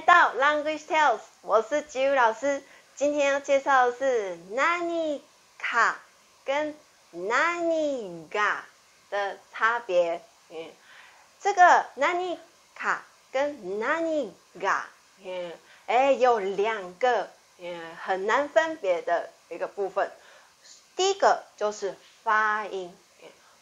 到 Language Tales，我是吉武老师。今天要介绍的是 “nani 卡跟 “nani ga” 的差别。嗯，这个 “nani 卡跟 “nani ga”，嗯，哎，有两个嗯很难分别的一个部分。第一个就是发音。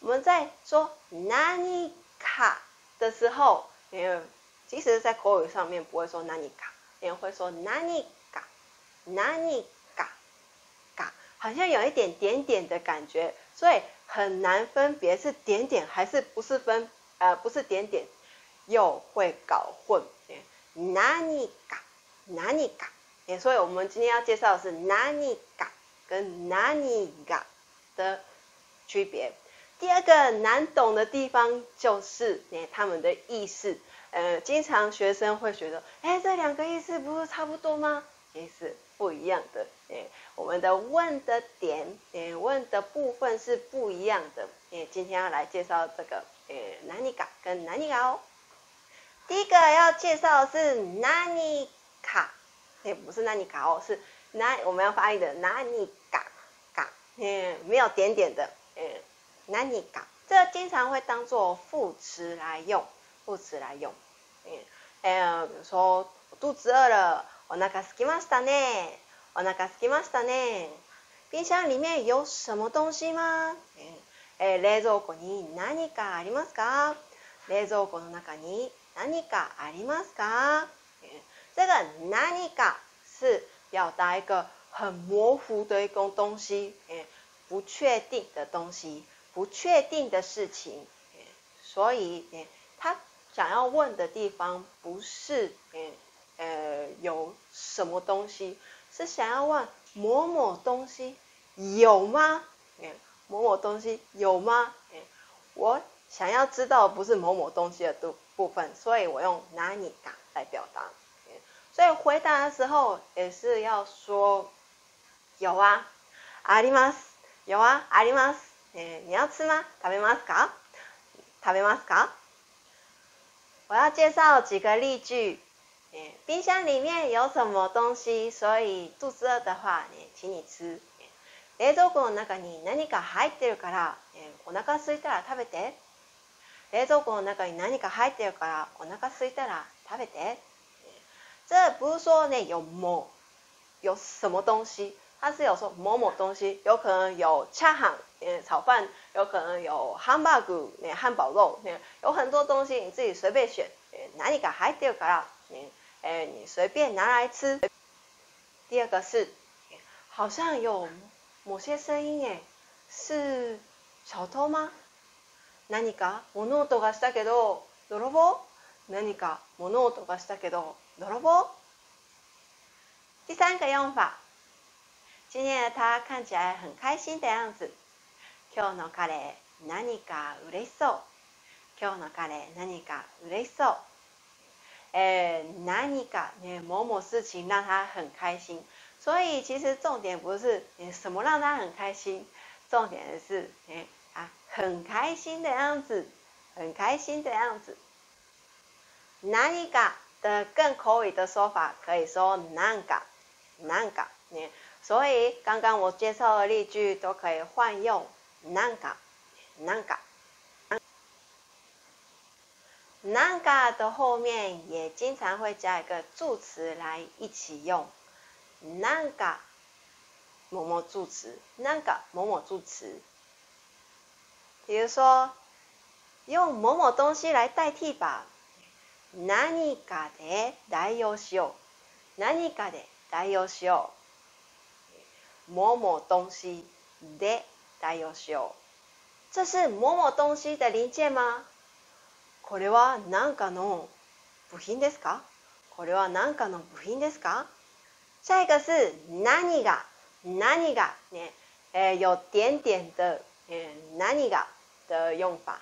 我们在说 “nani 卡的时候，嗯。其实，在口语上面不会说 “nānǐ gā”，也会说 “nānǐ gā”，“nānǐ gā”，“gā”，好像有一点点点的感觉，所以很难分别是点点还是不是分，呃，不是点点，又会搞混。nānǐ gā，nānǐ gā，也，所以我们今天要介绍的是 “nānǐ gā” 跟 “nānǐ gā” 的区别。第二个难懂的地方就是，哎，他们的意思。呃，经常学生会觉得，哎，这两个意思不是差不多吗？也是不一样的，哎，我们的问的点点问的部分是不一样的。哎，今天要来介绍这个，哎，哪里嘎跟哪里嘎哦。第一个要介绍的是哪里卡，哎，不是哪里卡哦，是哪我们要发音的哪里嘎嘎，哎，没有点点的，哎，哪里嘎，这经常会当做副词来用。副词来用。比如说我肚子饿了，お腹すきましたね。お腹すきましたね。冰箱里面有什么东西吗？冷蔵庫に何かありますか？冷蔵庫の中に何かありますか？这个何か是表达一个很模糊的一东西，不确定的东西，不确定的事情。所以它想要问的地方不是，嗯，呃，有什么东西，是想要问某某东西有吗？嗯，某某东西有吗？嗯，我想要知道不是某某东西的部部分，所以我用哪里か来表达。所以回答的时候也是要说有啊、あります、有啊、あります。え、ニオツマ食べますか、食べますか？我要介绍几个例句。冰箱里面有什么东西，所以肚子饿的话、请你吃。冷蔵庫の中に何か入ってるから、お腹空いたら食べて。冷蔵庫の中に何か入ってるから、お腹空いたら食べて。这不是说呢有么有什么东西，它是有说某某东西，有可能有恰行，嗯，炒饭，有可能有ハンバーグ，嗯，汉堡肉，嗯，有很多东西你自己随便选，嗯，何か入ってるから，嗯，哎，你随便拿来吃。第二个是，好像有某些声音，哎，是小偷吗？何か物音がしたけど泥棒？何か物音がしたけど泥棒？第三个用法。今天的他看起来很开心的样子。今日の彼、何か嬉しそう。今日の彼、何か嬉しそう。え何かね某某事情让他很开心。所以其实重点不是什么让他很开心，重点的是哎啊很开心的样子，很开心的样子。哪里嘎的更口语的说法可以说 n a n g a n 所以，刚刚我介绍的例句都可以换用“なんか”，“なんか”，“なんか”的后面也经常会加一个助词来一起用，“なんか某某助词”，“なんか某某助词”。比如说，用某某东西来代替吧，“何かで代用しよう”，“何かで代用しよう”。某某东西で代用しよう。这是某某东西的零件吗？これは何かの部品ですか？これは何かの部品ですか？下一个是何が何がね、え有点点的え何が的用法。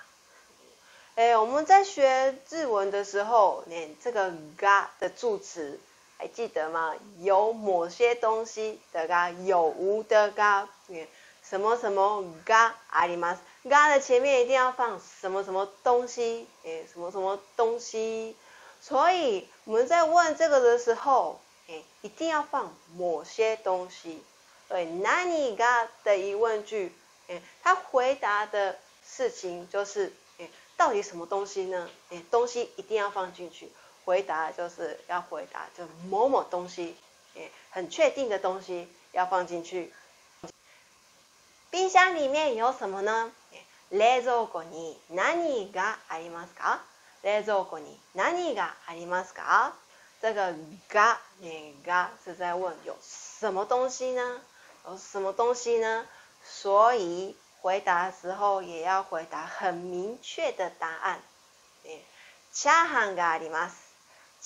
哎，我们在学日文的时候，呢，这个“が”的助词还记得吗？有某些东西的嘎，有无的嘎，什么什么嘎阿里吗？嘎的前面一定要放什么什么东西？诶，什么什么东西？所以我们在问这个的时候，诶，一定要放某些东西。对，那你嘎的疑问句，诶，他回答的事情就是，诶，到底什么东西呢？诶，东西一定要放进去。回答就是要回答，就某某东西，很确定的东西要放进去。冰箱里面有什么呢？冰箱里，什么？这个 “ga”“ne ga” 是在问有什么东西呢？有什么东西呢？所以回答时候也要回答很明确的答案。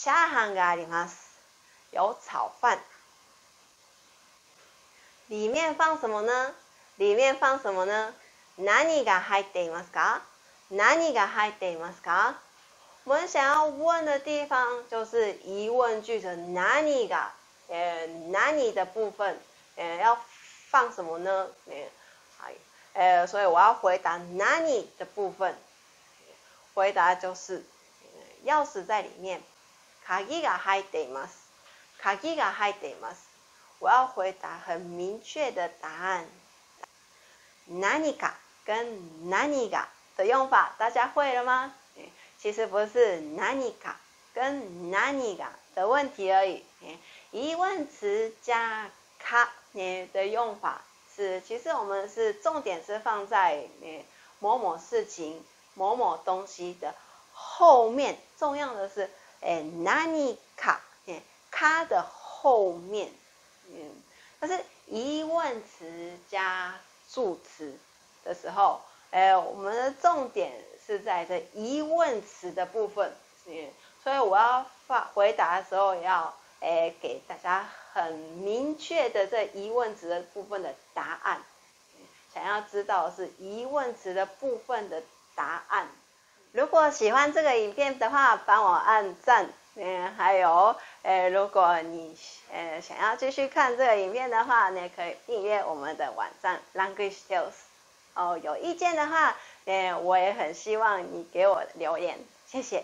下ハンがあります。有炒饭。里面放什么呢？里面放什么呢？何が入っていますか？何が入っていますか？我们想要问的地方就是疑问句的何が，呃，何的部分，呃，要放什么呢？呃，所以我要回答何的部分，回答就是钥匙在里面。鍵匙在裡面。鍵匙在裡面。我要回答很明确的答案。哪個跟哪個的用法，大家會了嗎？其實不是哪個跟哪個的問題而已。疑問詞加卡的用法是，其實我們是重點是放在某某事情、某某東西的後面。重要的是。哎，哪里卡？卡的后面，嗯，但是疑问词加助词的时候，哎，我们的重点是在这疑问词的部分，嗯，所以我要发回答的时候要，哎，给大家很明确的这疑问词的部分的答案，想要知道是疑问词的部分的答案。如果喜欢这个影片的话，帮我按赞。嗯，还有，哎，如果你呃想要继续看这个影片的话呢，可以订阅我们的网站 Language Skills。哦，有意见的话，哎，我也很希望你给我留言。谢谢。